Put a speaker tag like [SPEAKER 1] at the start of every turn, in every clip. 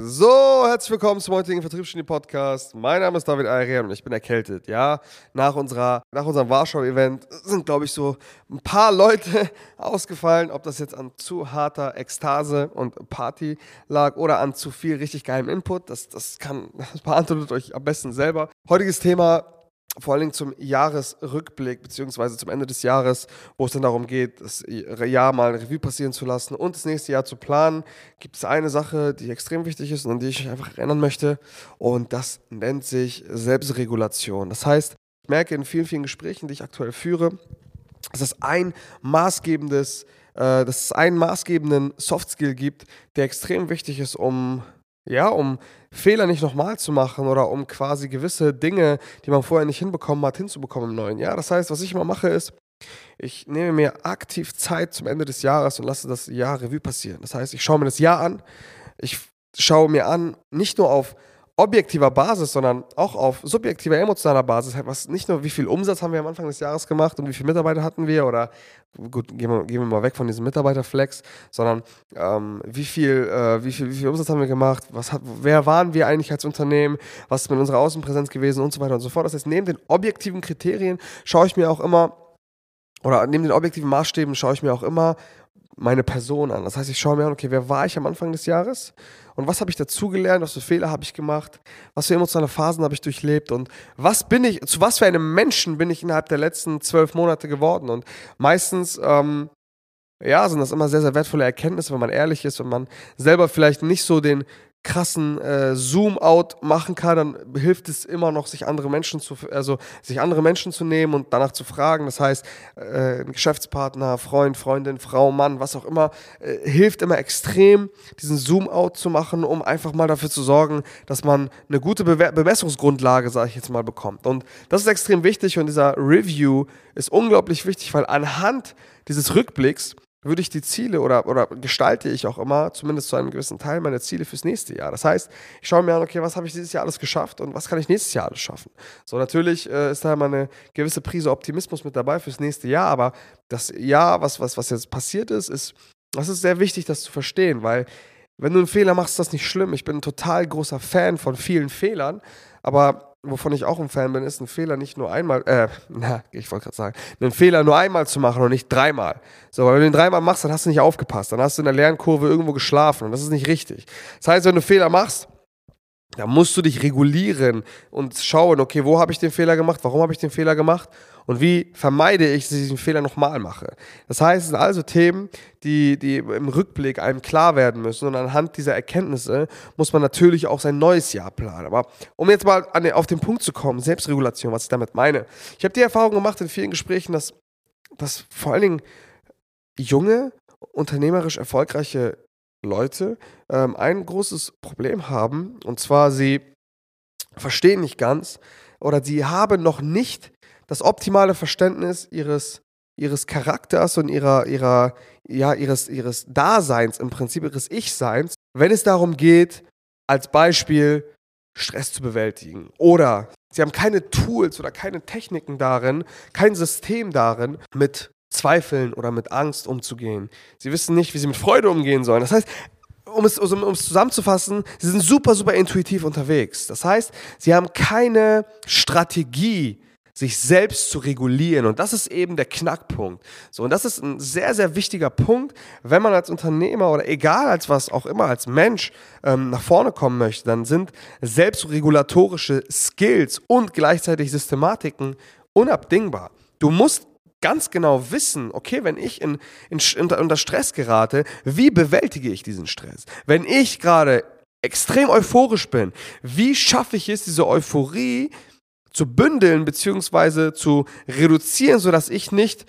[SPEAKER 1] So, herzlich willkommen zum heutigen Vertriebsgenie Podcast. Mein Name ist David Ayrian und ich bin erkältet. Ja, nach unserer, nach unserem Warschau-Event sind, glaube ich, so ein paar Leute ausgefallen. Ob das jetzt an zu harter Ekstase und Party lag oder an zu viel richtig geilem Input, das, das kann, das beantwortet euch am besten selber. Heutiges Thema vor allen Dingen zum Jahresrückblick beziehungsweise zum Ende des Jahres, wo es dann darum geht, das Jahr mal eine Revue passieren zu lassen und das nächste Jahr zu planen, gibt es eine Sache, die extrem wichtig ist und an die ich einfach erinnern möchte und das nennt sich Selbstregulation. Das heißt, ich merke in vielen, vielen Gesprächen, die ich aktuell führe, dass es ein maßgebendes, äh, dass es einen maßgebenden Softskill gibt, der extrem wichtig ist, um ja, um Fehler nicht nochmal zu machen oder um quasi gewisse Dinge, die man vorher nicht hinbekommen hat, hinzubekommen im neuen Jahr. Das heißt, was ich immer mache, ist, ich nehme mir aktiv Zeit zum Ende des Jahres und lasse das Jahr Revue passieren. Das heißt, ich schaue mir das Jahr an. Ich schaue mir an, nicht nur auf objektiver Basis, sondern auch auf subjektiver, emotionaler Basis. Was nicht nur, wie viel Umsatz haben wir am Anfang des Jahres gemacht und wie viele Mitarbeiter hatten wir oder gut, gehen wir, gehen wir mal weg von diesem Mitarbeiterflex, sondern ähm, wie, viel, äh, wie, viel, wie viel Umsatz haben wir gemacht, was hat, wer waren wir eigentlich als Unternehmen, was ist mit unserer Außenpräsenz gewesen und so weiter und so fort. Das heißt, neben den objektiven Kriterien schaue ich mir auch immer, oder neben den objektiven Maßstäben schaue ich mir auch immer meine Person an. Das heißt, ich schaue mir an, okay, wer war ich am Anfang des Jahres und was habe ich dazugelernt, was für Fehler habe ich gemacht, was für emotionale Phasen habe ich durchlebt und was bin ich, zu was für einem Menschen bin ich innerhalb der letzten zwölf Monate geworden. Und meistens, ähm, ja, sind das immer sehr, sehr wertvolle Erkenntnisse, wenn man ehrlich ist, wenn man selber vielleicht nicht so den krassen äh, Zoom-out machen kann, dann hilft es immer noch, sich andere Menschen zu, also sich andere Menschen zu nehmen und danach zu fragen. Das heißt, äh, Geschäftspartner, Freund, Freundin, Frau, Mann, was auch immer, äh, hilft immer extrem, diesen Zoom-out zu machen, um einfach mal dafür zu sorgen, dass man eine gute Be Bemessungsgrundlage, sage ich jetzt mal, bekommt. Und das ist extrem wichtig und dieser Review ist unglaublich wichtig, weil anhand dieses Rückblicks würde ich die Ziele oder, oder gestalte ich auch immer, zumindest zu einem gewissen Teil, meine Ziele fürs nächste Jahr. Das heißt, ich schaue mir an, okay, was habe ich dieses Jahr alles geschafft und was kann ich nächstes Jahr alles schaffen. So, natürlich äh, ist da immer eine gewisse Prise Optimismus mit dabei fürs nächste Jahr, aber das Jahr, was, was, was jetzt passiert ist, ist, das ist sehr wichtig, das zu verstehen, weil wenn du einen Fehler machst, ist das nicht schlimm. Ich bin ein total großer Fan von vielen Fehlern, aber wovon ich auch ein Fan bin, ist ein Fehler nicht nur einmal, äh, na, ich wollte gerade sagen, einen Fehler nur einmal zu machen und nicht dreimal. So, weil wenn du den dreimal machst, dann hast du nicht aufgepasst, dann hast du in der Lernkurve irgendwo geschlafen und das ist nicht richtig. Das heißt, wenn du Fehler machst, da musst du dich regulieren und schauen, okay, wo habe ich den Fehler gemacht, warum habe ich den Fehler gemacht und wie vermeide ich, dass ich diesen Fehler nochmal mache. Das heißt, es sind also Themen, die, die im Rückblick einem klar werden müssen und anhand dieser Erkenntnisse muss man natürlich auch sein neues Jahr planen. Aber um jetzt mal an, auf den Punkt zu kommen, Selbstregulation, was ich damit meine. Ich habe die Erfahrung gemacht in vielen Gesprächen, dass, dass vor allen Dingen junge, unternehmerisch erfolgreiche Leute ähm, ein großes Problem haben. Und zwar, sie verstehen nicht ganz oder sie haben noch nicht das optimale Verständnis ihres, ihres Charakters und ihrer, ihrer, ja, ihres, ihres Daseins, im Prinzip ihres Ich-Seins, wenn es darum geht, als Beispiel Stress zu bewältigen. Oder sie haben keine Tools oder keine Techniken darin, kein System darin, mit Zweifeln oder mit Angst umzugehen. Sie wissen nicht, wie sie mit Freude umgehen sollen. Das heißt, um es, um es zusammenzufassen, sie sind super, super intuitiv unterwegs. Das heißt, sie haben keine Strategie, sich selbst zu regulieren. Und das ist eben der Knackpunkt. So, und das ist ein sehr, sehr wichtiger Punkt, wenn man als Unternehmer oder egal als was auch immer, als Mensch ähm, nach vorne kommen möchte, dann sind selbstregulatorische Skills und gleichzeitig Systematiken unabdingbar. Du musst ganz genau wissen, okay, wenn ich in, in, unter, unter Stress gerate, wie bewältige ich diesen Stress? Wenn ich gerade extrem euphorisch bin, wie schaffe ich es, diese Euphorie zu bündeln bzw. zu reduzieren, sodass ich nicht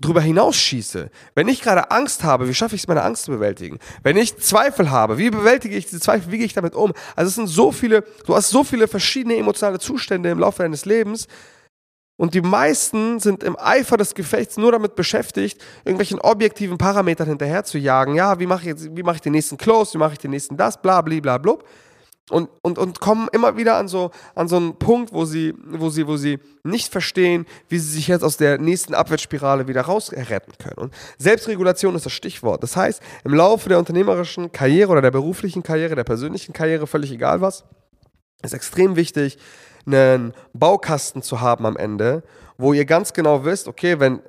[SPEAKER 1] drüber hinausschieße. Wenn ich gerade Angst habe, wie schaffe ich es, meine Angst zu bewältigen? Wenn ich Zweifel habe, wie bewältige ich diese Zweifel, wie gehe ich damit um? Also es sind so viele, du hast so viele verschiedene emotionale Zustände im Laufe deines Lebens, und die meisten sind im Eifer des Gefechts nur damit beschäftigt, irgendwelchen objektiven Parametern hinterher zu jagen. Ja, wie mache ich, jetzt, ich den nächsten Close, wie mache ich den nächsten das, bla, bla, bla, bla. und, und, und kommen immer wieder an so, an so einen Punkt, wo sie, wo, sie, wo sie nicht verstehen, wie sie sich jetzt aus der nächsten Abwärtsspirale wieder rausretten können. Und Selbstregulation ist das Stichwort. Das heißt, im Laufe der unternehmerischen Karriere oder der beruflichen Karriere, der persönlichen Karriere, völlig egal was, ist extrem wichtig, einen Baukasten zu haben am Ende, wo ihr ganz genau wisst, okay, wenn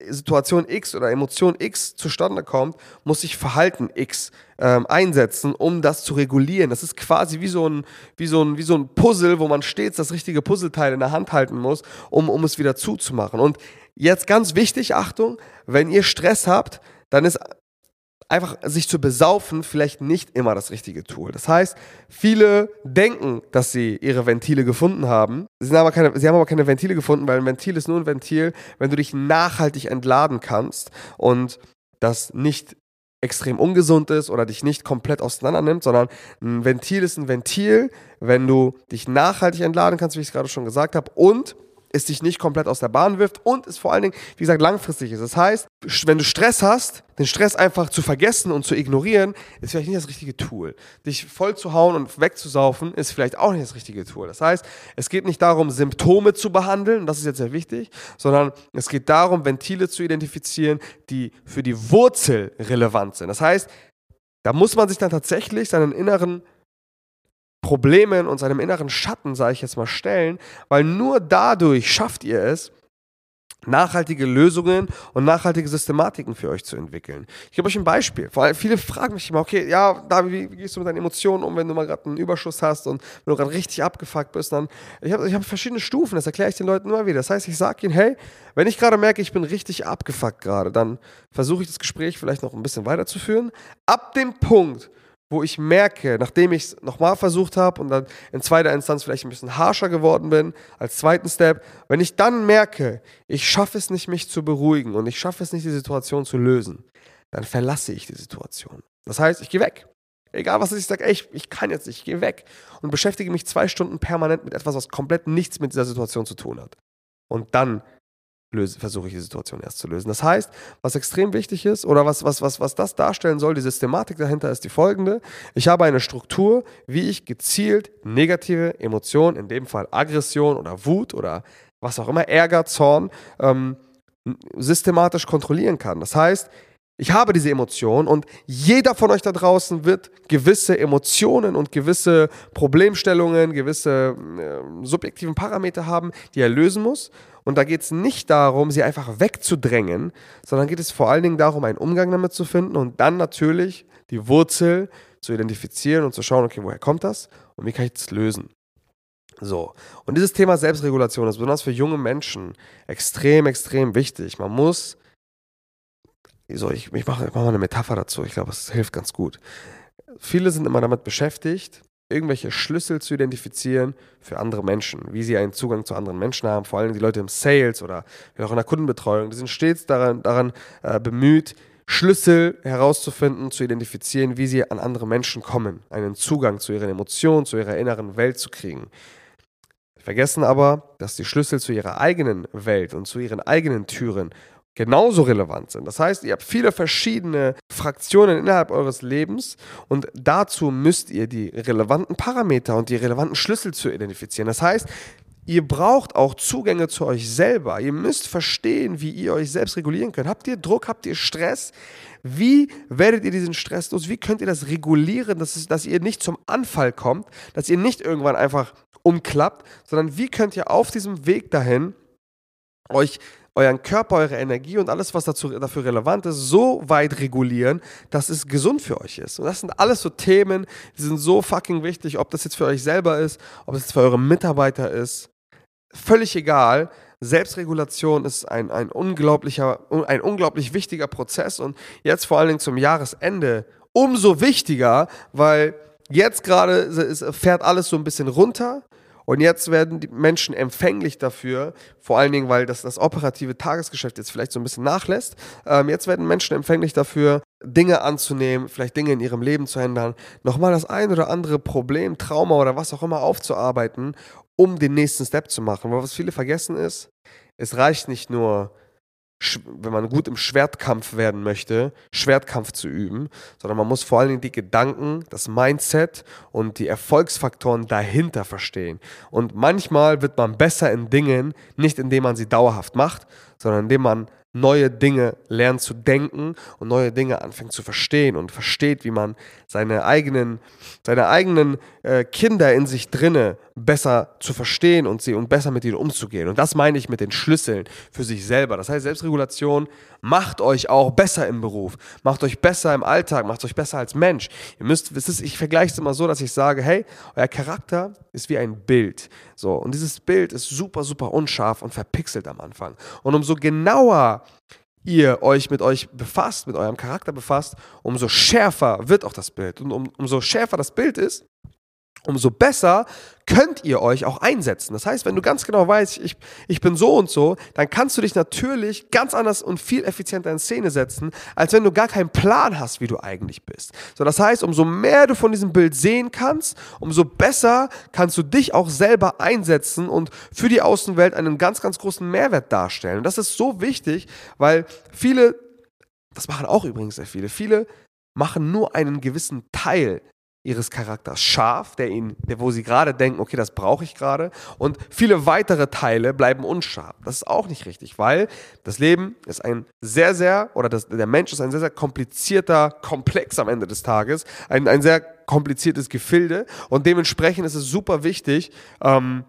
[SPEAKER 1] Situation X oder Emotion X zustande kommt, muss ich Verhalten X ähm, einsetzen, um das zu regulieren. Das ist quasi wie so, ein, wie, so ein, wie so ein Puzzle, wo man stets das richtige Puzzleteil in der Hand halten muss, um, um es wieder zuzumachen. Und jetzt ganz wichtig, Achtung, wenn ihr Stress habt, dann ist einfach sich zu besaufen vielleicht nicht immer das richtige Tool. Das heißt, viele denken, dass sie ihre Ventile gefunden haben. Sie haben aber keine, sie haben aber keine Ventile gefunden, weil ein Ventil ist nur ein Ventil, wenn du dich nachhaltig entladen kannst und das nicht extrem ungesund ist oder dich nicht komplett auseinander nimmt, sondern ein Ventil ist ein Ventil, wenn du dich nachhaltig entladen kannst, wie ich es gerade schon gesagt habe, und es dich nicht komplett aus der Bahn wirft und es vor allen Dingen, wie gesagt, langfristig ist. Das heißt, wenn du Stress hast, den Stress einfach zu vergessen und zu ignorieren, ist vielleicht nicht das richtige Tool. Dich voll zu hauen und wegzusaufen, ist vielleicht auch nicht das richtige Tool. Das heißt, es geht nicht darum, Symptome zu behandeln, das ist jetzt sehr wichtig, sondern es geht darum, Ventile zu identifizieren, die für die Wurzel relevant sind. Das heißt, da muss man sich dann tatsächlich seinen inneren Problemen und seinem inneren Schatten, sage ich jetzt mal, stellen, weil nur dadurch schafft ihr es, nachhaltige Lösungen und nachhaltige Systematiken für euch zu entwickeln. Ich gebe euch ein Beispiel. Vor allem viele fragen mich immer, okay, ja, David, wie, wie gehst du mit deinen Emotionen um, wenn du mal gerade einen Überschuss hast und wenn du gerade richtig abgefuckt bist? Dann, ich habe ich hab verschiedene Stufen, das erkläre ich den Leuten immer wieder. Das heißt, ich sage ihnen, hey, wenn ich gerade merke, ich bin richtig abgefuckt gerade, dann versuche ich das Gespräch vielleicht noch ein bisschen weiterzuführen. Ab dem Punkt, wo ich merke, nachdem ich es nochmal versucht habe und dann in zweiter Instanz vielleicht ein bisschen harscher geworden bin, als zweiten Step, wenn ich dann merke, ich schaffe es nicht, mich zu beruhigen und ich schaffe es nicht, die Situation zu lösen, dann verlasse ich die Situation. Das heißt, ich gehe weg. Egal was ich sage, ich, ich kann jetzt nicht, ich gehe weg und beschäftige mich zwei Stunden permanent mit etwas, was komplett nichts mit dieser Situation zu tun hat. Und dann versuche ich die Situation erst zu lösen. Das heißt, was extrem wichtig ist oder was, was, was, was das darstellen soll, die Systematik dahinter ist die folgende. Ich habe eine Struktur, wie ich gezielt negative Emotionen, in dem Fall Aggression oder Wut oder was auch immer, Ärger, Zorn, ähm, systematisch kontrollieren kann. Das heißt, ich habe diese Emotionen und jeder von euch da draußen wird gewisse Emotionen und gewisse Problemstellungen, gewisse äh, subjektiven Parameter haben, die er lösen muss. Und da geht es nicht darum, sie einfach wegzudrängen, sondern geht es vor allen Dingen darum, einen Umgang damit zu finden und dann natürlich die Wurzel zu identifizieren und zu schauen, okay, woher kommt das und wie kann ich das lösen. So, und dieses Thema Selbstregulation ist besonders für junge Menschen extrem, extrem wichtig. Man muss so, ich, ich mache mach mal eine Metapher dazu, ich glaube, es hilft ganz gut. Viele sind immer damit beschäftigt, irgendwelche Schlüssel zu identifizieren für andere Menschen, wie sie einen Zugang zu anderen Menschen haben, vor allem die Leute im Sales oder auch in der Kundenbetreuung, die sind stets daran, daran äh, bemüht, Schlüssel herauszufinden, zu identifizieren, wie sie an andere Menschen kommen, einen Zugang zu ihren Emotionen, zu ihrer inneren Welt zu kriegen. Vergessen aber, dass die Schlüssel zu ihrer eigenen Welt und zu ihren eigenen Türen genauso relevant sind. Das heißt, ihr habt viele verschiedene Fraktionen innerhalb eures Lebens und dazu müsst ihr die relevanten Parameter und die relevanten Schlüssel zu identifizieren. Das heißt, ihr braucht auch Zugänge zu euch selber. Ihr müsst verstehen, wie ihr euch selbst regulieren könnt. Habt ihr Druck, habt ihr Stress? Wie werdet ihr diesen Stress los? Wie könnt ihr das regulieren, dass, es, dass ihr nicht zum Anfall kommt, dass ihr nicht irgendwann einfach umklappt, sondern wie könnt ihr auf diesem Weg dahin euch euren Körper, eure Energie und alles, was dazu, dafür relevant ist, so weit regulieren, dass es gesund für euch ist. Und das sind alles so Themen, die sind so fucking wichtig, ob das jetzt für euch selber ist, ob das jetzt für eure Mitarbeiter ist. Völlig egal. Selbstregulation ist ein, ein, unglaublicher, ein unglaublich wichtiger Prozess und jetzt vor allen Dingen zum Jahresende umso wichtiger, weil jetzt gerade fährt alles so ein bisschen runter und jetzt werden die Menschen empfänglich dafür, vor allen Dingen, weil das, das operative Tagesgeschäft jetzt vielleicht so ein bisschen nachlässt. Ähm, jetzt werden Menschen empfänglich dafür, Dinge anzunehmen, vielleicht Dinge in ihrem Leben zu ändern, nochmal das ein oder andere Problem, Trauma oder was auch immer aufzuarbeiten, um den nächsten Step zu machen. Weil was viele vergessen ist, es reicht nicht nur, wenn man gut im Schwertkampf werden möchte, Schwertkampf zu üben, sondern man muss vor allen Dingen die Gedanken, das Mindset und die Erfolgsfaktoren dahinter verstehen. Und manchmal wird man besser in Dingen, nicht indem man sie dauerhaft macht, sondern indem man neue Dinge lernt zu denken und neue Dinge anfängt zu verstehen und versteht, wie man seine eigenen, seine eigenen äh, Kinder in sich drinne besser zu verstehen und sie und besser mit ihnen umzugehen. Und das meine ich mit den Schlüsseln für sich selber. Das heißt, Selbstregulation macht euch auch besser im Beruf, macht euch besser im Alltag, macht euch besser als Mensch. Ihr müsst, es ist, ich vergleiche es immer so, dass ich sage, hey, euer Charakter ist wie ein Bild. So, und dieses Bild ist super, super unscharf und verpixelt am Anfang. Und umso genauer ihr euch mit euch befasst, mit eurem Charakter befasst, umso schärfer wird auch das Bild. Und um, umso schärfer das Bild ist, umso besser könnt ihr euch auch einsetzen. Das heißt, wenn du ganz genau weißt, ich, ich bin so und so, dann kannst du dich natürlich ganz anders und viel effizienter in Szene setzen, als wenn du gar keinen Plan hast, wie du eigentlich bist. So, das heißt, umso mehr du von diesem Bild sehen kannst, umso besser kannst du dich auch selber einsetzen und für die Außenwelt einen ganz, ganz großen Mehrwert darstellen. Und das ist so wichtig, weil viele, das machen auch übrigens sehr viele, viele machen nur einen gewissen Teil ihres Charakters scharf, der ihn, der, wo sie gerade denken, okay, das brauche ich gerade. Und viele weitere Teile bleiben unscharf. Das ist auch nicht richtig, weil das Leben ist ein sehr, sehr, oder das, der Mensch ist ein sehr, sehr komplizierter Komplex am Ende des Tages. Ein, ein sehr kompliziertes Gefilde. Und dementsprechend ist es super wichtig, ähm,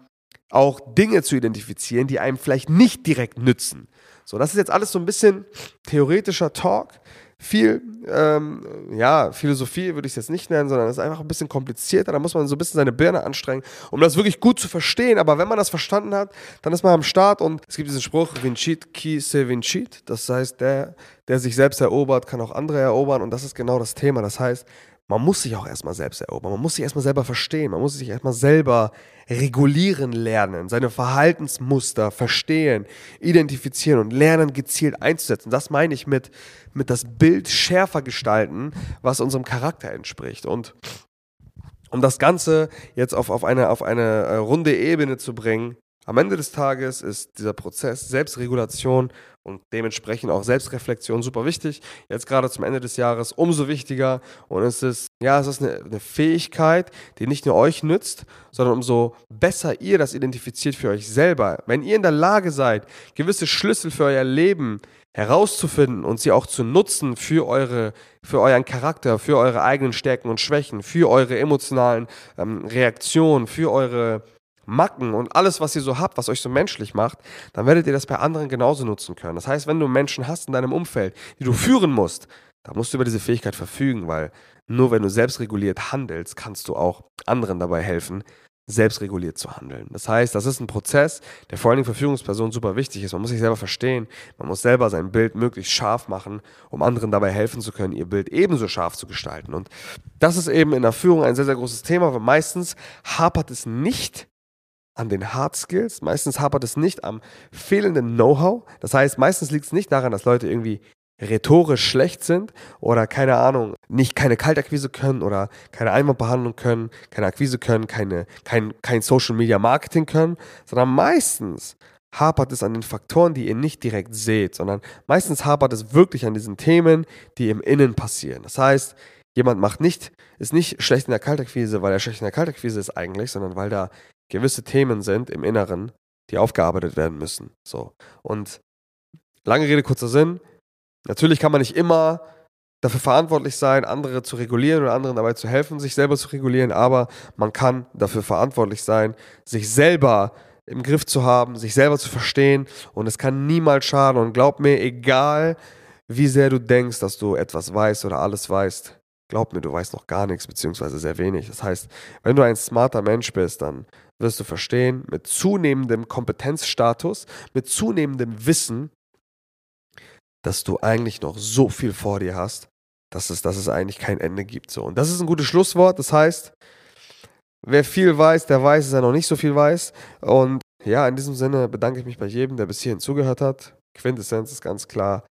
[SPEAKER 1] auch Dinge zu identifizieren, die einem vielleicht nicht direkt nützen. So, das ist jetzt alles so ein bisschen theoretischer Talk viel, ähm, ja, Philosophie würde ich es jetzt nicht nennen, sondern es ist einfach ein bisschen komplizierter. Da muss man so ein bisschen seine Birne anstrengen, um das wirklich gut zu verstehen. Aber wenn man das verstanden hat, dann ist man am Start und es gibt diesen Spruch, Vincit qui se vincit. Das heißt, der, der sich selbst erobert, kann auch andere erobern. Und das ist genau das Thema. Das heißt, man muss sich auch erstmal selbst erobern, man muss sich erstmal selber verstehen, man muss sich erstmal selber regulieren lernen, seine Verhaltensmuster verstehen, identifizieren und lernen, gezielt einzusetzen. Das meine ich mit, mit das Bild schärfer gestalten, was unserem Charakter entspricht. Und um das Ganze jetzt auf, auf, eine, auf eine äh, runde Ebene zu bringen, am Ende des Tages ist dieser Prozess Selbstregulation und dementsprechend auch Selbstreflexion super wichtig. Jetzt gerade zum Ende des Jahres umso wichtiger. Und es ist, ja, es ist eine, eine Fähigkeit, die nicht nur euch nützt, sondern umso besser ihr das identifiziert für euch selber. Wenn ihr in der Lage seid, gewisse Schlüssel für euer Leben herauszufinden und sie auch zu nutzen für eure, für euren Charakter, für eure eigenen Stärken und Schwächen, für eure emotionalen ähm, Reaktionen, für eure Macken und alles, was ihr so habt, was euch so menschlich macht, dann werdet ihr das bei anderen genauso nutzen können. Das heißt, wenn du Menschen hast in deinem Umfeld, die du führen musst, dann musst du über diese Fähigkeit verfügen, weil nur wenn du selbstreguliert handelst, kannst du auch anderen dabei helfen, selbstreguliert zu handeln. Das heißt, das ist ein Prozess, der vor allen Dingen für Führungspersonen super wichtig ist. Man muss sich selber verstehen, man muss selber sein Bild möglichst scharf machen, um anderen dabei helfen zu können, ihr Bild ebenso scharf zu gestalten. Und das ist eben in der Führung ein sehr, sehr großes Thema, weil meistens hapert es nicht an den Hard Skills. Meistens hapert es nicht am fehlenden Know-how. Das heißt, meistens liegt es nicht daran, dass Leute irgendwie rhetorisch schlecht sind oder keine Ahnung, nicht keine Kaltakquise können oder keine Einwandbehandlung können, keine Akquise können, keine, kein, kein Social Media Marketing können, sondern meistens hapert es an den Faktoren, die ihr nicht direkt seht, sondern meistens hapert es wirklich an diesen Themen, die im Innen passieren. Das heißt, jemand macht nicht, ist nicht schlecht in der Kaltakquise, weil er schlecht in der Kaltakquise ist eigentlich, sondern weil da gewisse Themen sind im Inneren, die aufgearbeitet werden müssen. So. Und lange Rede, kurzer Sinn. Natürlich kann man nicht immer dafür verantwortlich sein, andere zu regulieren oder anderen dabei zu helfen, sich selber zu regulieren, aber man kann dafür verantwortlich sein, sich selber im Griff zu haben, sich selber zu verstehen und es kann niemals schaden und glaub mir, egal wie sehr du denkst, dass du etwas weißt oder alles weißt, glaub mir, du weißt noch gar nichts beziehungsweise sehr wenig. Das heißt, wenn du ein smarter Mensch bist, dann wirst du verstehen, mit zunehmendem Kompetenzstatus, mit zunehmendem Wissen, dass du eigentlich noch so viel vor dir hast, dass es, dass es eigentlich kein Ende gibt. So. Und das ist ein gutes Schlusswort. Das heißt, wer viel weiß, der weiß, dass er noch nicht so viel weiß. Und ja, in diesem Sinne bedanke ich mich bei jedem, der bis hierhin zugehört hat. Quintessenz ist ganz klar.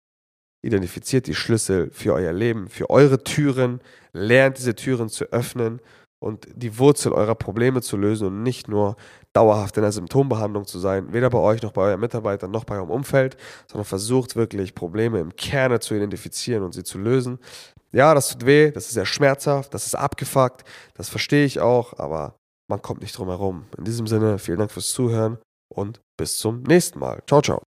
[SPEAKER 1] Identifiziert die Schlüssel für euer Leben, für eure Türen. Lernt diese Türen zu öffnen und die Wurzel eurer Probleme zu lösen und nicht nur dauerhaft in der Symptombehandlung zu sein, weder bei euch noch bei euren Mitarbeitern noch bei eurem Umfeld, sondern versucht wirklich Probleme im Kerne zu identifizieren und sie zu lösen. Ja, das tut weh, das ist sehr schmerzhaft, das ist abgefuckt, das verstehe ich auch, aber man kommt nicht drum herum. In diesem Sinne, vielen Dank fürs Zuhören und bis zum nächsten Mal. Ciao, ciao.